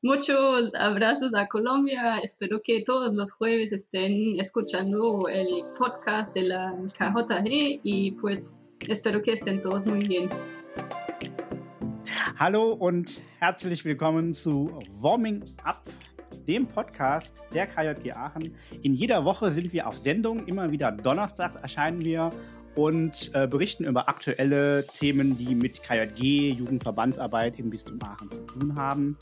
Muchos abrazos a Colombia. Espero que todos los jueves estén escuchando el podcast de la KJG y pues espero que estén todos muy bien. Hallo und herzlich willkommen zu Warming Up, dem Podcast der KJG Aachen. In jeder Woche sind wir auf Sendung. Immer wieder donnerstags erscheinen wir und äh, berichten über aktuelle Themen, die mit KJG, Jugendverbandsarbeit im Bistum Aachen zu tun haben.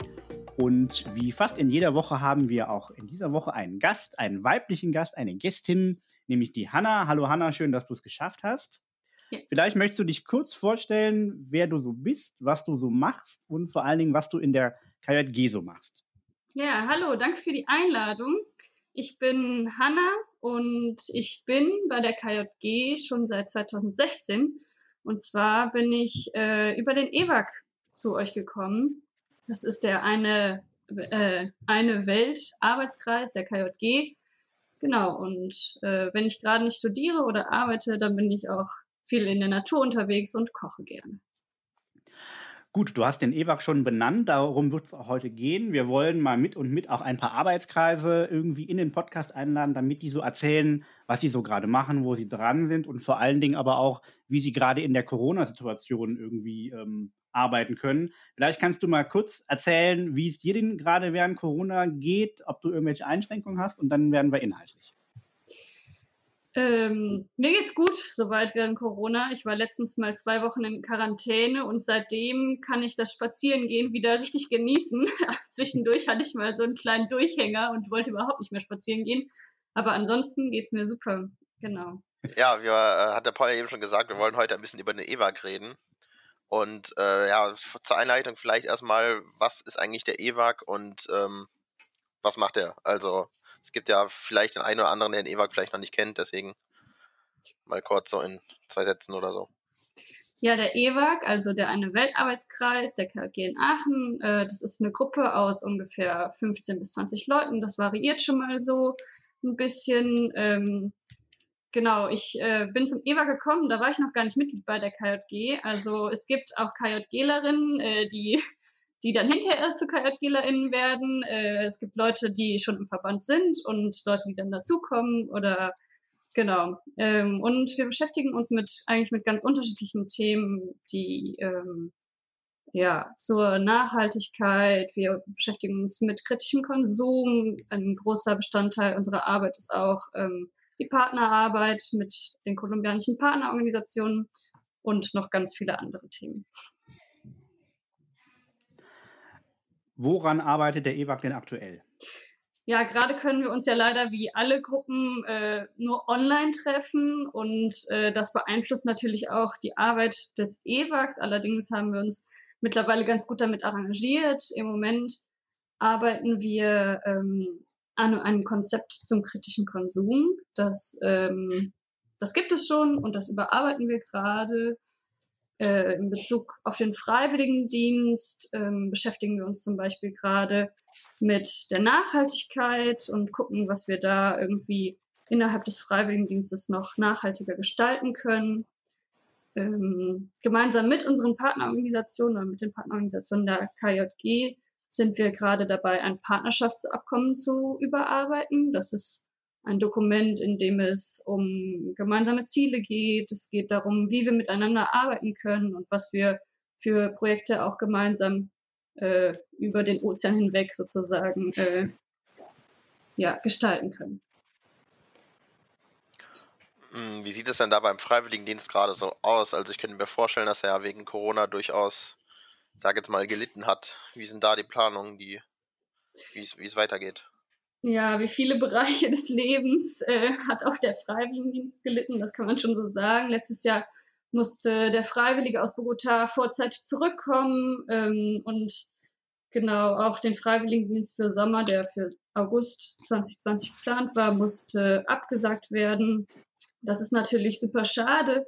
Und wie fast in jeder Woche haben wir auch in dieser Woche einen Gast, einen weiblichen Gast, eine Gästin, nämlich die Hanna. Hallo Hanna, schön, dass du es geschafft hast. Ja. Vielleicht möchtest du dich kurz vorstellen, wer du so bist, was du so machst und vor allen Dingen, was du in der KJG so machst. Ja, hallo, danke für die Einladung. Ich bin Hanna und ich bin bei der KJG schon seit 2016. Und zwar bin ich äh, über den EWAG zu euch gekommen. Das ist der eine, äh, eine Welt-Arbeitskreis der KJG. Genau, und äh, wenn ich gerade nicht studiere oder arbeite, dann bin ich auch viel in der Natur unterwegs und koche gerne. Gut, du hast den EWAG schon benannt, darum wird es auch heute gehen. Wir wollen mal mit und mit auch ein paar Arbeitskreise irgendwie in den Podcast einladen, damit die so erzählen, was sie so gerade machen, wo sie dran sind und vor allen Dingen aber auch, wie sie gerade in der Corona-Situation irgendwie ähm, arbeiten können. Vielleicht kannst du mal kurz erzählen, wie es dir denn gerade während Corona geht, ob du irgendwelche Einschränkungen hast und dann werden wir inhaltlich. Ähm, mir geht's gut, soweit während Corona. Ich war letztens mal zwei Wochen in Quarantäne und seitdem kann ich das Spazierengehen wieder richtig genießen. Zwischendurch hatte ich mal so einen kleinen Durchhänger und wollte überhaupt nicht mehr spazieren gehen. Aber ansonsten geht's mir super. Genau. Ja, wir, äh, hat der Paul ja eben schon gesagt, wir wollen heute ein bisschen über eine EWAG reden. Und äh, ja, zur Einleitung vielleicht erstmal, was ist eigentlich der EWAG und ähm, was macht er? Also es gibt ja vielleicht den einen oder anderen, der den EWAG vielleicht noch nicht kennt, deswegen mal kurz so in zwei Sätzen oder so. Ja, der EWAG, also der eine Weltarbeitskreis, der KG in Aachen, äh, das ist eine Gruppe aus ungefähr 15 bis 20 Leuten. Das variiert schon mal so ein bisschen. Ähm, Genau, ich äh, bin zum EWA gekommen, da war ich noch gar nicht Mitglied bei der KJG. Also es gibt auch KJGlerinnen, äh, die, die dann hinterher erst zu KJGlerInnen werden. Äh, es gibt Leute, die schon im Verband sind und Leute, die dann dazukommen oder genau. Ähm, und wir beschäftigen uns mit eigentlich mit ganz unterschiedlichen Themen, die ähm, ja, zur Nachhaltigkeit. Wir beschäftigen uns mit kritischem Konsum. Ein großer Bestandteil unserer Arbeit ist auch ähm, die Partnerarbeit mit den kolumbianischen Partnerorganisationen und noch ganz viele andere Themen. Woran arbeitet der EWAG denn aktuell? Ja, gerade können wir uns ja leider wie alle Gruppen äh, nur online treffen und äh, das beeinflusst natürlich auch die Arbeit des EWAGs. Allerdings haben wir uns mittlerweile ganz gut damit arrangiert. Im Moment arbeiten wir ähm, an einem Konzept zum kritischen Konsum. Das, ähm, das gibt es schon und das überarbeiten wir gerade. Äh, in Bezug auf den Freiwilligendienst ähm, beschäftigen wir uns zum Beispiel gerade mit der Nachhaltigkeit und gucken, was wir da irgendwie innerhalb des Freiwilligendienstes noch nachhaltiger gestalten können. Ähm, gemeinsam mit unseren Partnerorganisationen oder mit den Partnerorganisationen der KJG sind wir gerade dabei, ein Partnerschaftsabkommen zu überarbeiten. Das ist ein Dokument, in dem es um gemeinsame Ziele geht. Es geht darum, wie wir miteinander arbeiten können und was wir für Projekte auch gemeinsam äh, über den Ozean hinweg sozusagen äh, ja, gestalten können. Hm, wie sieht es denn da beim Freiwilligendienst gerade so aus? Also ich könnte mir vorstellen, dass er ja wegen Corona durchaus sage jetzt mal, gelitten hat. Wie sind da die Planungen, die, wie es weitergeht? Ja, wie viele Bereiche des Lebens äh, hat auch der Freiwilligendienst gelitten, das kann man schon so sagen. Letztes Jahr musste der Freiwillige aus Bogota vorzeitig zurückkommen ähm, und genau auch den Freiwilligendienst für Sommer, der für August 2020 geplant war, musste abgesagt werden. Das ist natürlich super schade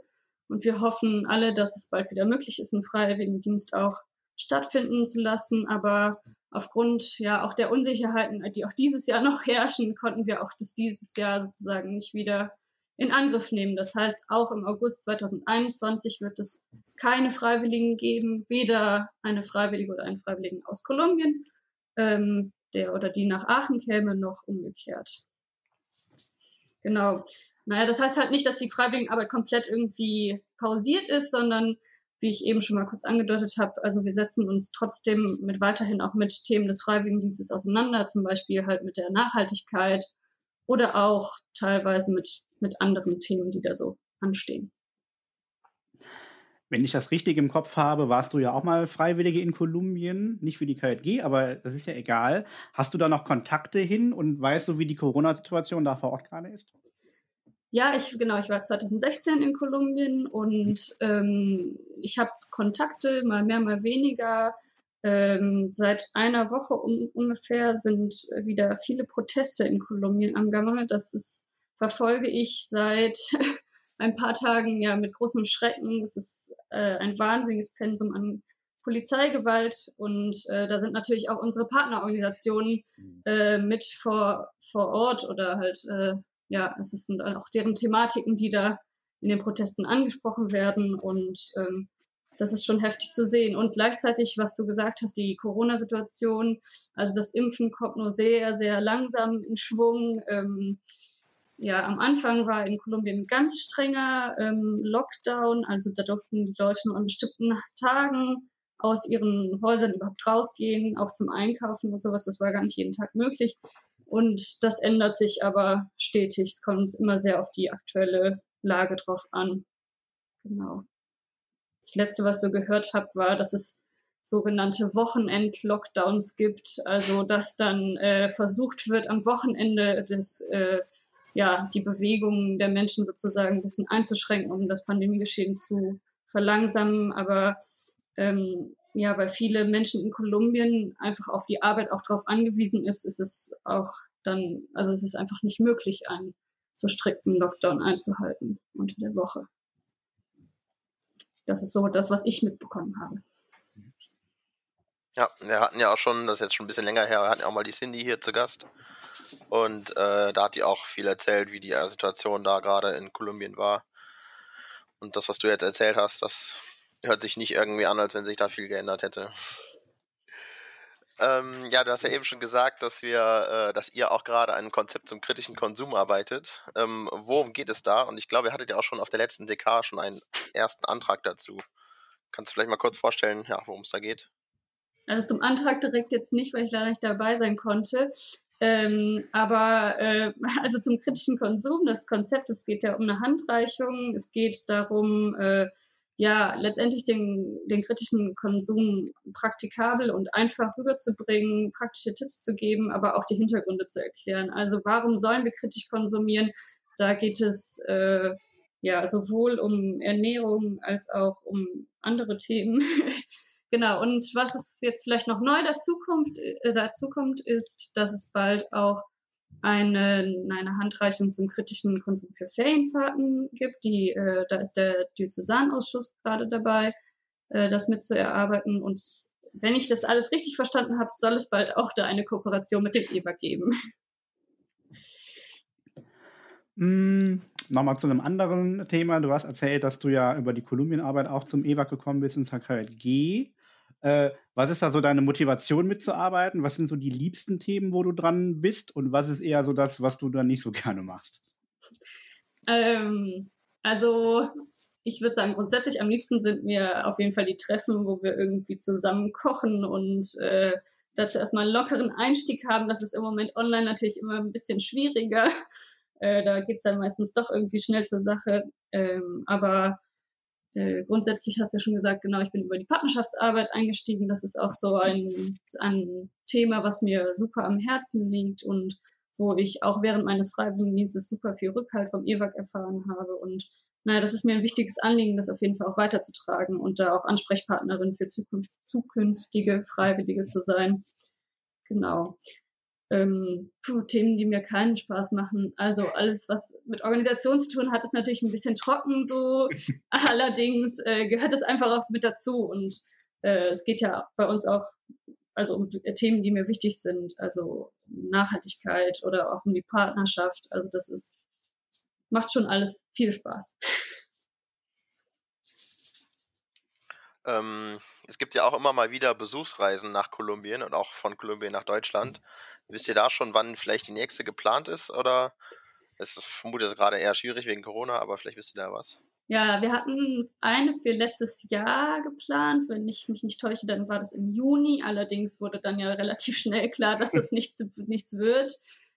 und wir hoffen alle, dass es bald wieder möglich ist, einen Freiwilligendienst auch stattfinden zu lassen. Aber aufgrund ja auch der Unsicherheiten, die auch dieses Jahr noch herrschen, konnten wir auch das dieses Jahr sozusagen nicht wieder in Angriff nehmen. Das heißt, auch im August 2021 wird es keine Freiwilligen geben, weder eine Freiwillige oder einen Freiwilligen aus Kolumbien ähm, der oder die nach Aachen käme, noch umgekehrt. Genau. Naja, das heißt halt nicht, dass die Freiwilligenarbeit komplett irgendwie pausiert ist, sondern wie ich eben schon mal kurz angedeutet habe, also wir setzen uns trotzdem mit weiterhin auch mit Themen des Freiwilligendienstes auseinander, zum Beispiel halt mit der Nachhaltigkeit oder auch teilweise mit, mit anderen Themen, die da so anstehen. Wenn ich das richtig im Kopf habe, warst du ja auch mal Freiwillige in Kolumbien, nicht für die KJG, aber das ist ja egal. Hast du da noch Kontakte hin und weißt du, wie die Corona-Situation da vor Ort gerade ist? Ja, ich genau, ich war 2016 in Kolumbien und ähm, ich habe Kontakte, mal mehr, mal weniger. Ähm, seit einer Woche um, ungefähr sind wieder viele Proteste in Kolumbien am Gange. Das ist, verfolge ich seit ein paar Tagen ja mit großem Schrecken. Es ist äh, ein wahnsinniges Pensum an Polizeigewalt und äh, da sind natürlich auch unsere Partnerorganisationen mhm. äh, mit vor, vor Ort oder halt, äh, ja, es sind auch deren Thematiken, die da in den Protesten angesprochen werden und ähm, das ist schon heftig zu sehen. Und gleichzeitig, was du gesagt hast, die Corona-Situation, also das Impfen kommt nur sehr, sehr langsam in Schwung. Ähm, ja, am Anfang war in Kolumbien ganz strenger ähm, Lockdown, also da durften die Leute nur an bestimmten Tagen aus ihren Häusern überhaupt rausgehen, auch zum Einkaufen und sowas. Das war gar nicht jeden Tag möglich. Und das ändert sich aber stetig. Es kommt immer sehr auf die aktuelle Lage drauf an. Genau. Das letzte, was ich so gehört habe, war, dass es sogenannte Wochenend-Lockdowns gibt. Also, dass dann äh, versucht wird, am Wochenende des äh, ja, die Bewegungen der Menschen sozusagen ein bisschen einzuschränken, um das Pandemiegeschehen zu verlangsamen. Aber ähm, ja, weil viele Menschen in Kolumbien einfach auf die Arbeit auch darauf angewiesen ist, ist es auch dann, also es ist einfach nicht möglich, einen so strikten Lockdown einzuhalten unter der Woche. Das ist so das, was ich mitbekommen habe. Ja, wir hatten ja auch schon, das ist jetzt schon ein bisschen länger her, wir hatten ja auch mal die Cindy hier zu Gast. Und äh, da hat die auch viel erzählt, wie die Situation da gerade in Kolumbien war. Und das, was du jetzt erzählt hast, das hört sich nicht irgendwie an, als wenn sich da viel geändert hätte. Ähm, ja, du hast ja eben schon gesagt, dass wir, äh, dass ihr auch gerade ein Konzept zum kritischen Konsum arbeitet. Ähm, worum geht es da? Und ich glaube, ihr hattet ja auch schon auf der letzten DK schon einen ersten Antrag dazu. Kannst du vielleicht mal kurz vorstellen, ja, worum es da geht? Also zum Antrag direkt jetzt nicht, weil ich leider nicht dabei sein konnte. Ähm, aber äh, also zum kritischen Konsum, das Konzept, es geht ja um eine Handreichung, es geht darum, äh, ja, letztendlich den, den kritischen Konsum praktikabel und einfach rüberzubringen, praktische Tipps zu geben, aber auch die Hintergründe zu erklären. Also warum sollen wir kritisch konsumieren? Da geht es äh, ja sowohl um Ernährung als auch um andere Themen. Genau, und was es jetzt vielleicht noch neu dazukommt, äh, dazu kommt, ist, dass es bald auch eine, eine Handreichung zum kritischen Konsum für Ferienfahrten gibt. Die, äh, da ist der Diözesanausschuss gerade dabei, äh, das mitzuerarbeiten. Und wenn ich das alles richtig verstanden habe, soll es bald auch da eine Kooperation mit dem EWA geben. Mm, Nochmal zu einem anderen Thema. Du hast erzählt, dass du ja über die Kolumbienarbeit auch zum EWAG gekommen bist ins HKG. Äh, was ist da so deine Motivation mitzuarbeiten? Was sind so die liebsten Themen, wo du dran bist? Und was ist eher so das, was du dann nicht so gerne machst? Ähm, also ich würde sagen, grundsätzlich am liebsten sind mir auf jeden Fall die Treffen, wo wir irgendwie zusammen kochen und äh, dazu erstmal einen lockeren Einstieg haben. Das ist im Moment online natürlich immer ein bisschen schwieriger. Äh, da es dann meistens doch irgendwie schnell zur Sache. Ähm, aber äh, grundsätzlich hast du ja schon gesagt, genau, ich bin über die Partnerschaftsarbeit eingestiegen. Das ist auch so ein, ein Thema, was mir super am Herzen liegt und wo ich auch während meines Freiwilligendienstes super viel Rückhalt vom EWAG erfahren habe. Und naja, das ist mir ein wichtiges Anliegen, das auf jeden Fall auch weiterzutragen und da auch Ansprechpartnerin für zukünftige Freiwillige zu sein. Genau ähm, puh, Themen, die mir keinen Spaß machen. Also alles, was mit Organisation zu tun hat, ist natürlich ein bisschen trocken so. Allerdings äh, gehört es einfach auch mit dazu. Und äh, es geht ja bei uns auch also um Themen, die mir wichtig sind, also Nachhaltigkeit oder auch um die Partnerschaft. Also das ist, macht schon alles viel Spaß. Ähm, es gibt ja auch immer mal wieder Besuchsreisen nach Kolumbien und auch von Kolumbien nach Deutschland. Wisst ihr da schon, wann vielleicht die nächste geplant ist? Oder es ist vermutlich gerade eher schwierig wegen Corona, aber vielleicht wisst ihr da was. Ja, wir hatten eine für letztes Jahr geplant. Wenn ich mich nicht täusche, dann war das im Juni. Allerdings wurde dann ja relativ schnell klar, dass das nicht, nichts wird.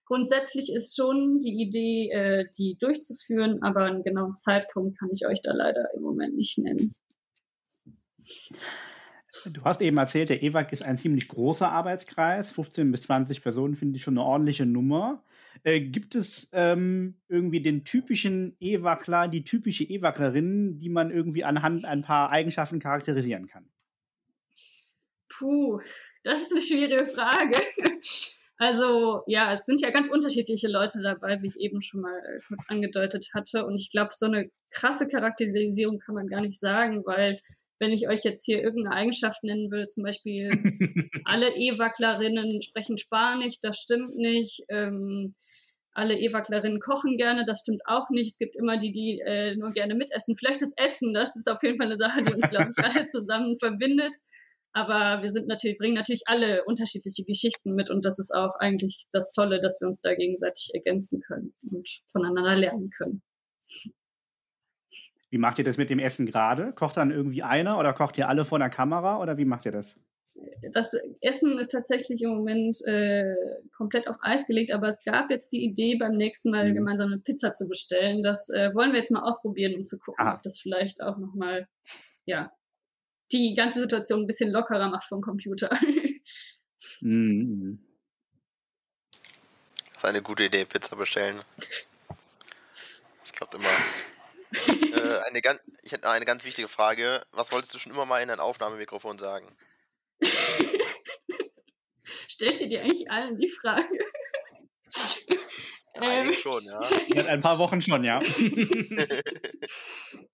Grundsätzlich ist schon die Idee, äh, die durchzuführen, aber einen genauen Zeitpunkt kann ich euch da leider im Moment nicht nennen. Du hast eben erzählt, der EWAG ist ein ziemlich großer Arbeitskreis. 15 bis 20 Personen finde ich schon eine ordentliche Nummer. Äh, gibt es ähm, irgendwie den typischen EWAGler, die typische EWAGlerin, die man irgendwie anhand ein paar Eigenschaften charakterisieren kann? Puh, das ist eine schwierige Frage. Also ja, es sind ja ganz unterschiedliche Leute dabei, wie ich eben schon mal äh, kurz angedeutet hatte. Und ich glaube, so eine krasse Charakterisierung kann man gar nicht sagen, weil wenn ich euch jetzt hier irgendeine Eigenschaft nennen will, zum Beispiel alle E-Wacklerinnen sprechen Spanisch, das stimmt nicht. Ähm, alle E-Wacklerinnen kochen gerne, das stimmt auch nicht. Es gibt immer die, die äh, nur gerne mitessen. Vielleicht das Essen, das ist auf jeden Fall eine Sache, die uns, glaube ich, alle zusammen verbindet. Aber wir sind natürlich, bringen natürlich alle unterschiedliche Geschichten mit und das ist auch eigentlich das Tolle, dass wir uns da gegenseitig ergänzen können und voneinander lernen können. Wie macht ihr das mit dem Essen gerade? Kocht dann irgendwie einer oder kocht ihr alle vor der Kamera oder wie macht ihr das? Das Essen ist tatsächlich im Moment äh, komplett auf Eis gelegt, aber es gab jetzt die Idee, beim nächsten Mal mhm. gemeinsam eine Pizza zu bestellen. Das äh, wollen wir jetzt mal ausprobieren, um zu gucken, ah. ob das vielleicht auch nochmal, ja, die ganze Situation ein bisschen lockerer macht vom Computer. mhm. Das ist eine gute Idee, Pizza bestellen. Das klappt immer äh, eine ganz, ich hätte eine ganz wichtige Frage. Was wolltest du schon immer mal in dein Aufnahmemikrofon sagen? Stellst du dir eigentlich allen die Frage? Eigentlich schon, ja. Seit ein paar Wochen schon, ja.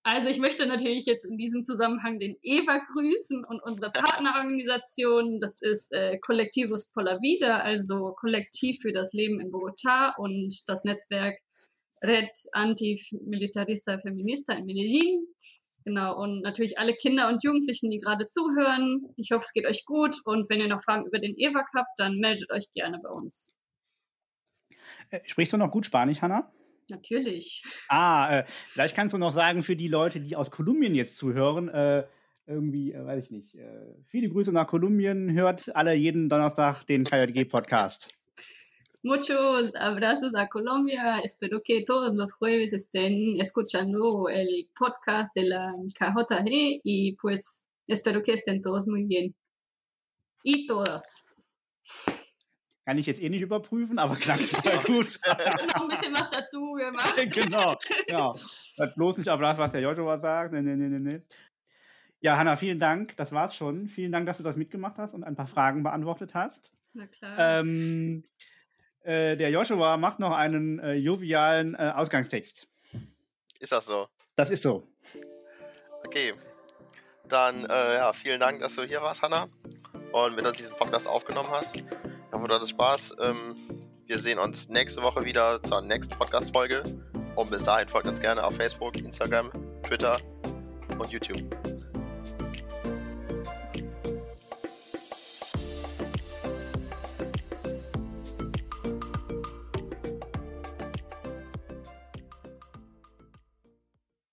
Also ich möchte natürlich jetzt in diesem Zusammenhang den EWA grüßen und unsere Partnerorganisation. Das ist äh, Collectivus Pola Vida, also Kollektiv für das Leben in Bogotá und das Netzwerk Red Antimilitarista Feminista in Medellin. Genau, und natürlich alle Kinder und Jugendlichen, die gerade zuhören. Ich hoffe, es geht euch gut und wenn ihr noch Fragen über den EWAC habt, dann meldet euch gerne bei uns. Äh, sprichst du noch gut Spanisch, Hanna? Natürlich. Ah, äh, vielleicht kannst du noch sagen für die Leute, die aus Kolumbien jetzt zuhören, äh, irgendwie, äh, weiß ich nicht, äh, viele Grüße nach Kolumbien, hört alle jeden Donnerstag den KJG-Podcast. Muchos abrazos a Colombia. Espero que todos los jueves estén escuchando el podcast de la KJG y pues espero que estén todos muy bien. Y todas. Kann ich jetzt eh nicht überprüfen, aber klang total gut. noch ein bisschen was dazu gemacht. genau, genau. Bloß nicht auf das, was der Joshua sagt. Nee, nee, nee, nee. Ja, Hanna, vielen Dank. Das war's schon. Vielen Dank, dass du das mitgemacht hast und ein paar Fragen beantwortet hast. Na klar. Ähm, äh, der Joshua macht noch einen äh, jovialen äh, Ausgangstext. Ist das so? Das ist so. Okay. Dann, äh, ja, vielen Dank, dass du hier warst, Hanna. Und wenn du diesen Podcast aufgenommen hast. Ich hoffe, du hattest Spaß. Ähm, wir sehen uns nächste Woche wieder zur nächsten Podcast-Folge. Und bis dahin folgt uns gerne auf Facebook, Instagram, Twitter und YouTube.